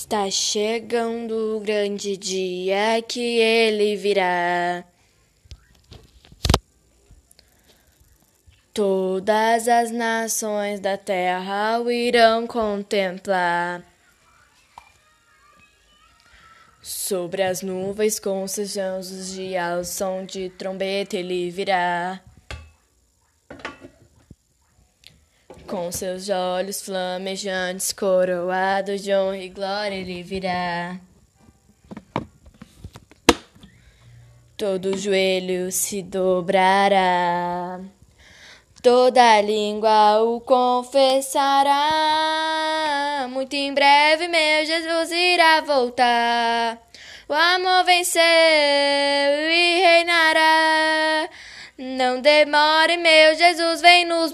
Está chegando o grande dia que ele virá. Todas as nações da terra o irão contemplar. Sobre as nuvens com seus anjos de ao som de trombeta ele virá. Com seus olhos flamejantes, coroado de honra e glória, ele virá. Todo joelho se dobrará, toda língua o confessará. Muito em breve, meu Jesus irá voltar. O amor venceu e reinará. Não demore, meu Jesus vem nos